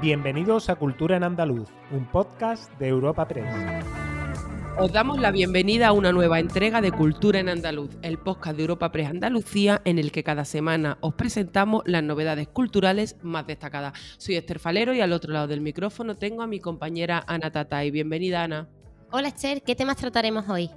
Bienvenidos a Cultura en Andaluz, un podcast de Europa Press. Os damos la bienvenida a una nueva entrega de Cultura en Andaluz, el podcast de Europa Press Andalucía, en el que cada semana os presentamos las novedades culturales más destacadas. Soy Esther Falero y al otro lado del micrófono tengo a mi compañera Ana Tatay. Bienvenida, Ana. Hola, Esther, ¿qué temas trataremos hoy?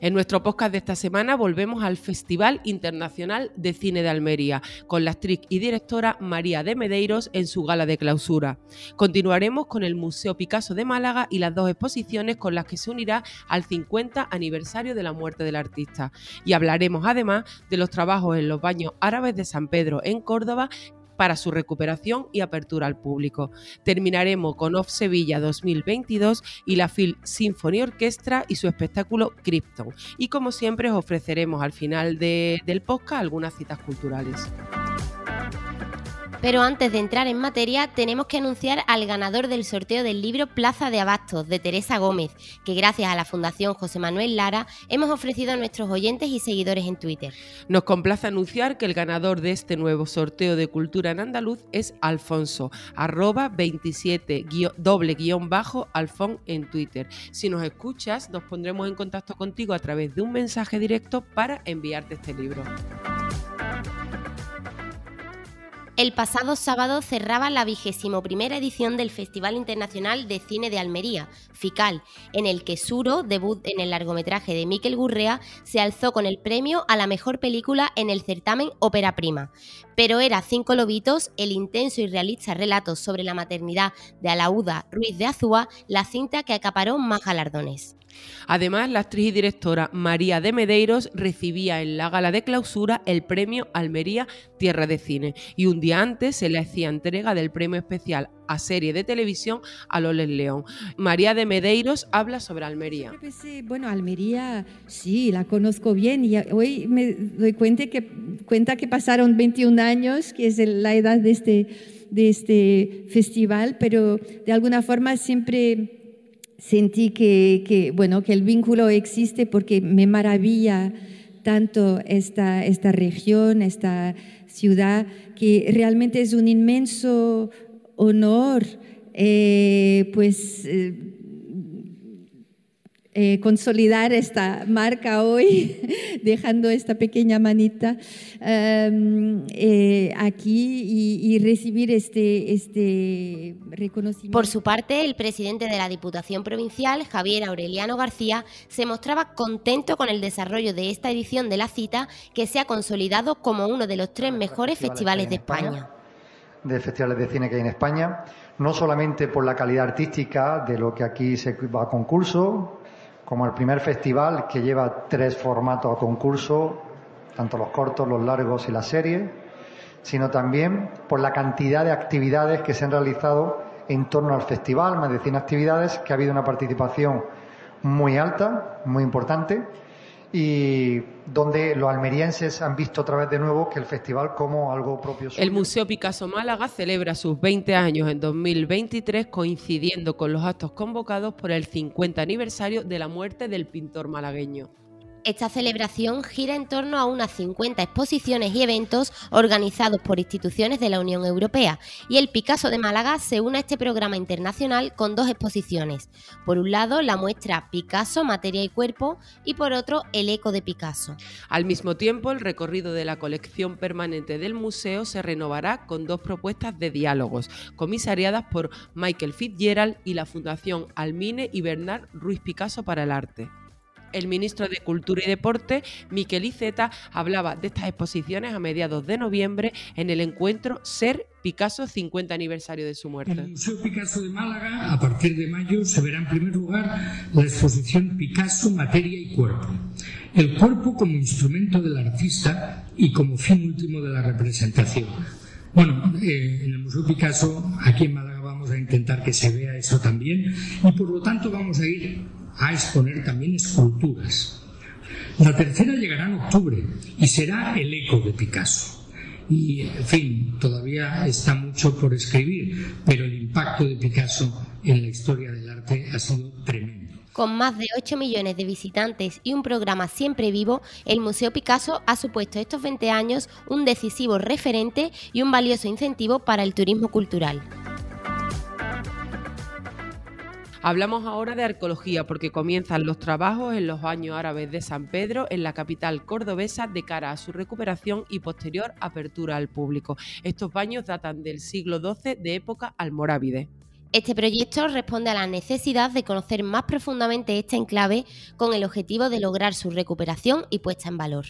En nuestro podcast de esta semana volvemos al Festival Internacional de Cine de Almería, con la actriz y directora María de Medeiros en su gala de clausura. Continuaremos con el Museo Picasso de Málaga y las dos exposiciones con las que se unirá al 50 aniversario de la muerte del artista. Y hablaremos además de los trabajos en los baños árabes de San Pedro en Córdoba para su recuperación y apertura al público. Terminaremos con Off Sevilla 2022 y la Phil Symphony Orchestra y su espectáculo Krypton. Y como siempre os ofreceremos al final del podcast algunas citas culturales. Pero antes de entrar en materia, tenemos que anunciar al ganador del sorteo del libro Plaza de Abastos de Teresa Gómez, que gracias a la Fundación José Manuel Lara hemos ofrecido a nuestros oyentes y seguidores en Twitter. Nos complace anunciar que el ganador de este nuevo sorteo de cultura en andaluz es Alfonso, arroba 27 doble guion bajo Alfon en Twitter. Si nos escuchas, nos pondremos en contacto contigo a través de un mensaje directo para enviarte este libro. El pasado sábado cerraba la vigésimo primera edición del Festival Internacional de Cine de Almería, FICAL, en el que Suro, debut en el largometraje de Miquel Gurrea, se alzó con el premio a la mejor película en el certamen Ópera Prima. Pero era Cinco Lobitos, el intenso y realista relato sobre la maternidad de Alauda Ruiz de Azúa, la cinta que acaparó más galardones. Además, la actriz y directora María de Medeiros recibía en la gala de clausura el premio Almería Tierra de Cine y un día antes se le hacía entrega del premio especial a serie de televisión a Loles León. María de Medeiros habla sobre Almería. Bueno, Almería sí, la conozco bien y hoy me doy cuenta que, cuenta que pasaron 21 años, que es la edad de este, de este festival, pero de alguna forma siempre sentí que, bueno, que el vínculo existe porque me maravilla tanto esta, esta región, esta ciudad, que realmente es un inmenso honor eh, pues eh, eh, consolidar esta marca hoy, dejando esta pequeña manita em, eh, aquí y, recibir este, este reconocimiento. Por su parte, el presidente de la Diputación Provincial, Javier Aureliano García, se mostraba contento con el desarrollo de esta edición de la cita, que se ha consolidado como uno de los tres mejores festivales de España. De festivales de cine que hay en España, no solamente por la calidad artística de lo que aquí se va a concurso, como el primer festival que lleva tres formatos a concurso, tanto los cortos, los largos y la serie, sino también por la cantidad de actividades que se han realizado en torno al festival, más de 100 actividades, que ha habido una participación muy alta, muy importante, y donde los almerienses han visto otra vez de nuevo que el festival como algo propio. El Museo Picasso Málaga celebra sus 20 años en 2023 coincidiendo con los actos convocados por el 50 aniversario de la muerte del pintor malagueño. Esta celebración gira en torno a unas 50 exposiciones y eventos organizados por instituciones de la Unión Europea y el Picasso de Málaga se une a este programa internacional con dos exposiciones. Por un lado, la muestra Picasso, Materia y Cuerpo y por otro, El Eco de Picasso. Al mismo tiempo, el recorrido de la colección permanente del museo se renovará con dos propuestas de diálogos, comisariadas por Michael Fitzgerald y la Fundación Almine y Bernard Ruiz Picasso para el Arte. El ministro de Cultura y Deporte, Miquel Iceta, hablaba de estas exposiciones a mediados de noviembre en el encuentro Ser Picasso 50 aniversario de su muerte. En el Museo Picasso de Málaga, a partir de mayo, se verá en primer lugar la exposición Picasso, Materia y Cuerpo. El cuerpo como instrumento del artista y como fin último de la representación. Bueno, eh, en el Museo Picasso, aquí en Málaga, vamos a intentar que se vea eso también y por lo tanto vamos a ir a exponer también esculturas. La tercera llegará en octubre y será el eco de Picasso. Y, en fin, todavía está mucho por escribir, pero el impacto de Picasso en la historia del arte ha sido tremendo. Con más de 8 millones de visitantes y un programa siempre vivo, el Museo Picasso ha supuesto estos 20 años un decisivo referente y un valioso incentivo para el turismo cultural. Hablamos ahora de arqueología porque comienzan los trabajos en los baños árabes de San Pedro en la capital cordobesa de cara a su recuperación y posterior apertura al público. Estos baños datan del siglo XII de época almorávide. Este proyecto responde a la necesidad de conocer más profundamente este enclave con el objetivo de lograr su recuperación y puesta en valor.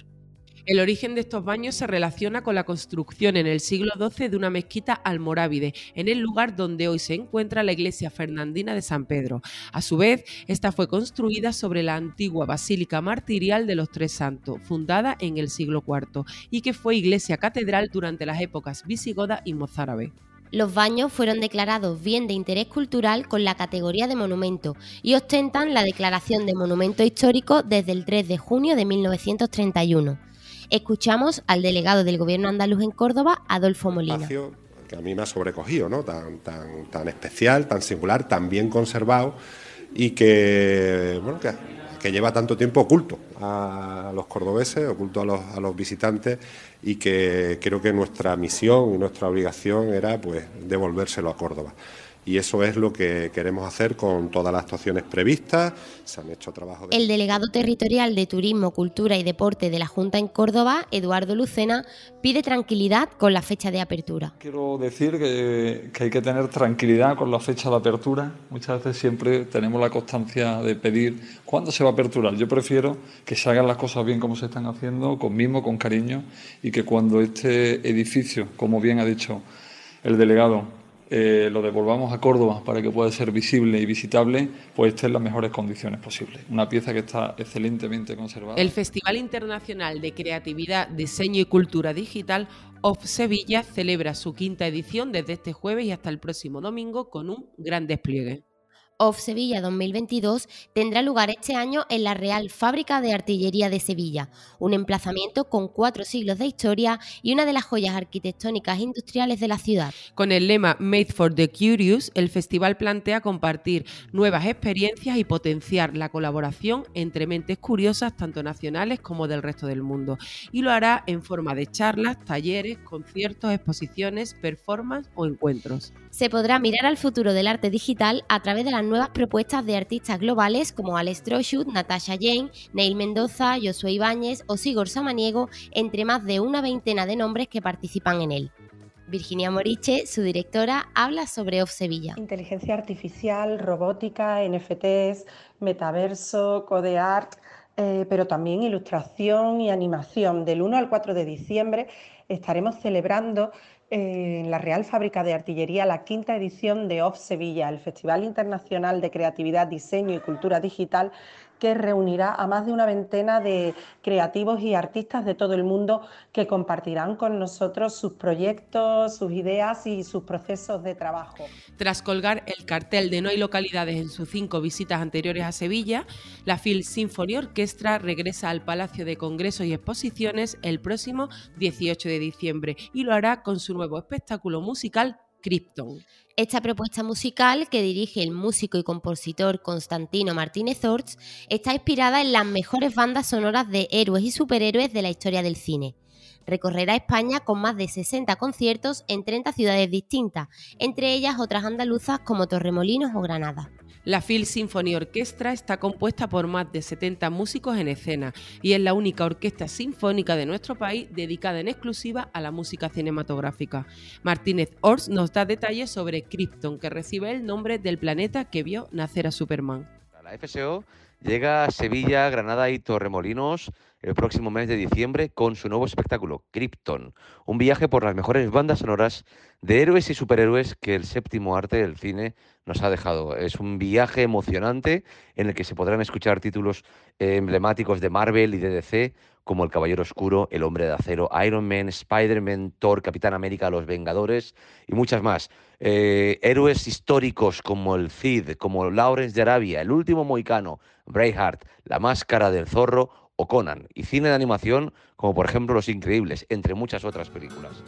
El origen de estos baños se relaciona con la construcción en el siglo XII de una mezquita almorávide, en el lugar donde hoy se encuentra la iglesia fernandina de San Pedro. A su vez, esta fue construida sobre la antigua Basílica Martirial de los Tres Santos, fundada en el siglo IV, y que fue iglesia catedral durante las épocas visigoda y mozárabe. Los baños fueron declarados bien de interés cultural con la categoría de monumento y ostentan la declaración de monumento histórico desde el 3 de junio de 1931. Escuchamos al delegado del Gobierno andaluz en Córdoba, Adolfo Molina. Que a mí me ha sobrecogido, ¿no? Tan, tan, tan especial, tan singular, tan bien conservado y que, bueno, que, que lleva tanto tiempo oculto a los cordobeses, oculto a los, a los visitantes y que creo que nuestra misión y nuestra obligación era pues devolvérselo a Córdoba y eso es lo que queremos hacer con todas las actuaciones previstas. Se han hecho trabajos. El delegado territorial de Turismo, Cultura y Deporte de la Junta en Córdoba, Eduardo Lucena, pide tranquilidad con la fecha de apertura. Quiero decir que, que hay que tener tranquilidad con la fecha de apertura. Muchas veces siempre tenemos la constancia de pedir cuándo se va a aperturar. Yo prefiero que se hagan las cosas bien como se están haciendo, con mimo, con cariño, y que cuando este edificio, como bien ha dicho el delegado, eh, lo devolvamos a Córdoba para que pueda ser visible y visitable, pues esté en las mejores condiciones posibles. Una pieza que está excelentemente conservada. El Festival Internacional de Creatividad, Diseño y Cultura Digital OFF Sevilla celebra su quinta edición desde este jueves y hasta el próximo domingo con un gran despliegue. Off Sevilla 2022 tendrá lugar este año en la Real Fábrica de Artillería de Sevilla, un emplazamiento con cuatro siglos de historia y una de las joyas arquitectónicas industriales de la ciudad. Con el lema Made for the Curious, el festival plantea compartir nuevas experiencias y potenciar la colaboración entre mentes curiosas tanto nacionales como del resto del mundo. Y lo hará en forma de charlas, talleres, conciertos, exposiciones, performances o encuentros. Se podrá mirar al futuro del arte digital a través de las nuevas propuestas de artistas globales como Alex Troshut, Natasha Jane, Neil Mendoza, Josué Ibáñez o Sigor Samaniego, entre más de una veintena de nombres que participan en él. Virginia Moriche, su directora, habla sobre Off Sevilla. Inteligencia artificial, robótica, NFTs, metaverso, code art, eh, pero también ilustración y animación. Del 1 al 4 de diciembre estaremos celebrando en la Real Fábrica de Artillería la quinta edición de OFF Sevilla, el Festival Internacional de Creatividad, Diseño y Cultura Digital, que reunirá a más de una veintena de creativos y artistas de todo el mundo que compartirán con nosotros sus proyectos, sus ideas y sus procesos de trabajo. Tras colgar el cartel de No hay localidades en sus cinco visitas anteriores a Sevilla, la Phil Symphony Orchestra regresa al Palacio de Congresos y Exposiciones el próximo 18 de diciembre y lo hará con su nuevo espectáculo musical Krypton. Esta propuesta musical, que dirige el músico y compositor Constantino Martínez Orts, está inspirada en las mejores bandas sonoras de héroes y superhéroes de la historia del cine. Recorrerá España con más de 60 conciertos en 30 ciudades distintas, entre ellas otras andaluzas como Torremolinos o Granada. La Phil Symphony Orchestra está compuesta por más de 70 músicos en escena y es la única orquesta sinfónica de nuestro país dedicada en exclusiva a la música cinematográfica. Martínez Ors nos da detalles sobre Krypton, que recibe el nombre del planeta que vio nacer a Superman. La FSO llega a Sevilla, Granada y Torremolinos el próximo mes de diciembre con su nuevo espectáculo, Krypton, un viaje por las mejores bandas sonoras de héroes y superhéroes que el séptimo arte del cine nos ha dejado. Es un viaje emocionante en el que se podrán escuchar títulos emblemáticos de Marvel y de DC, como El Caballero Oscuro, El Hombre de Acero, Iron Man, Spider-Man, Thor, Capitán América, Los Vengadores y muchas más. Eh, héroes históricos como el Cid, como Lawrence de Arabia, El Último Moicano, Braveheart, La Máscara del Zorro o Conan, y cine de animación como por ejemplo Los Increíbles, entre muchas otras películas.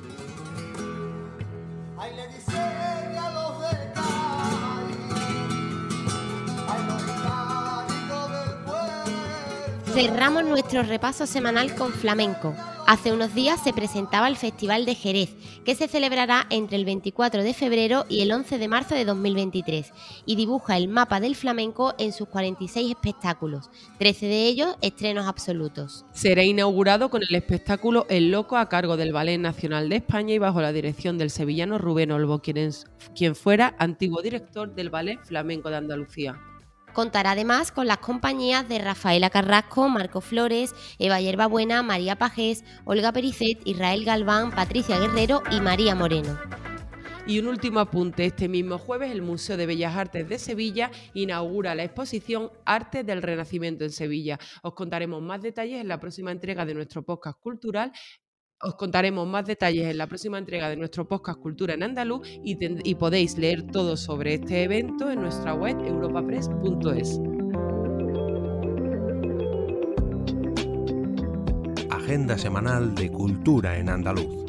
Cerramos nuestro repaso semanal con flamenco, Hace unos días se presentaba el Festival de Jerez, que se celebrará entre el 24 de febrero y el 11 de marzo de 2023, y dibuja el mapa del flamenco en sus 46 espectáculos, 13 de ellos estrenos absolutos. Será inaugurado con el espectáculo El Loco a cargo del Ballet Nacional de España y bajo la dirección del sevillano Rubén quien, quien fuera antiguo director del Ballet Flamenco de Andalucía. Contará además con las compañías de Rafaela Carrasco, Marco Flores, Eva Yerbabuena, María Pajés, Olga Pericet, Israel Galván, Patricia Guerrero y María Moreno. Y un último apunte, este mismo jueves el Museo de Bellas Artes de Sevilla inaugura la exposición Arte del Renacimiento en Sevilla. Os contaremos más detalles en la próxima entrega de nuestro podcast cultural os contaremos más detalles en la próxima entrega de nuestro podcast Cultura en Andaluz y, podéis leer todo sobre este evento en nuestra web europapress.es. Agenda semanal de Cultura en Andaluz.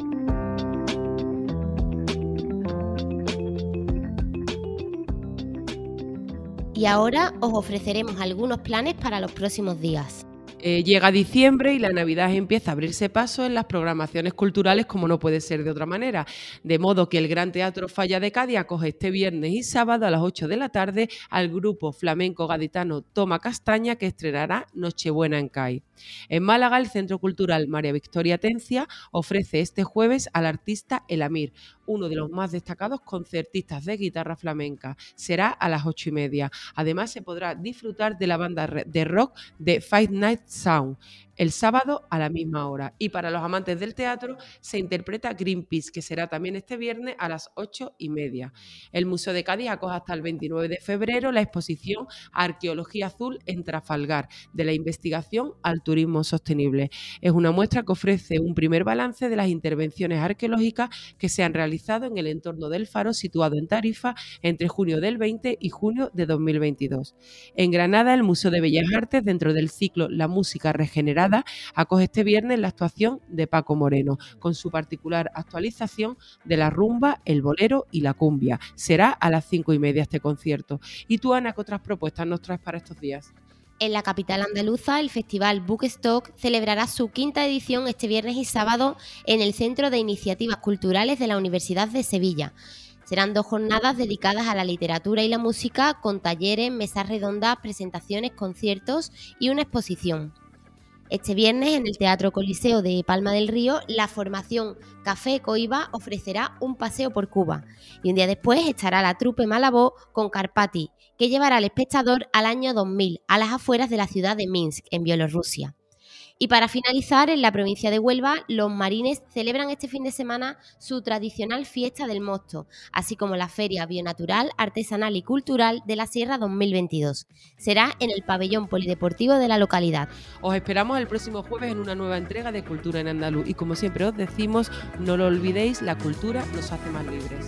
Y ahora os ofreceremos algunos planes para los próximos días. Eh, llega diciembre y la Navidad empieza a abrirse paso en las programaciones culturales como no puede ser de otra manera. De modo que el Gran Teatro Falla de Cádiz acoge este viernes y sábado a las 8 de la tarde al grupo flamenco gaditano Toma Castaña que estrenará Nochebuena en CAI. En Málaga, el Centro Cultural María Victoria Tencia ofrece este jueves al artista El Amir, uno de los más destacados concertistas de guitarra flamenca. Será a las ocho y media. Además, se podrá disfrutar de la banda de rock de Five Nights Sound el sábado a la misma hora. Y para los amantes del teatro se interpreta Greenpeace, que será también este viernes a las ocho y media. El Museo de Cádiz acoge hasta el 29 de febrero la exposición Arqueología Azul en Trafalgar, de la investigación al turismo sostenible. Es una muestra que ofrece un primer balance de las intervenciones arqueológicas que se han realizado en el entorno del faro situado en Tarifa entre junio del 20 y junio de 2022. En Granada, el Museo de Bellas Artes, dentro del ciclo La Música Regenerada, acoge este viernes la actuación de Paco Moreno, con su particular actualización de la rumba, el bolero y la cumbia. Será a las cinco y media este concierto. ¿Y tú, Ana, qué otras propuestas nos traes para estos días? En la capital andaluza, el festival Bookstock celebrará su quinta edición este viernes y sábado en el Centro de Iniciativas Culturales de la Universidad de Sevilla. Serán dos jornadas dedicadas a la literatura y la música, con talleres, mesas redondas, presentaciones, conciertos y una exposición. Este viernes en el Teatro Coliseo de Palma del Río, la formación Café Coiba ofrecerá un paseo por Cuba y un día después estará la trupe Malabó con Carpati, que llevará al espectador al año 2000 a las afueras de la ciudad de Minsk, en Bielorrusia. Y para finalizar, en la provincia de Huelva, los marines celebran este fin de semana su tradicional fiesta del mosto, así como la Feria Bionatural, Artesanal y Cultural de la Sierra 2022. Será en el pabellón polideportivo de la localidad. Os esperamos el próximo jueves en una nueva entrega de Cultura en Andaluz y como siempre os decimos, no lo olvidéis, la cultura nos hace más libres.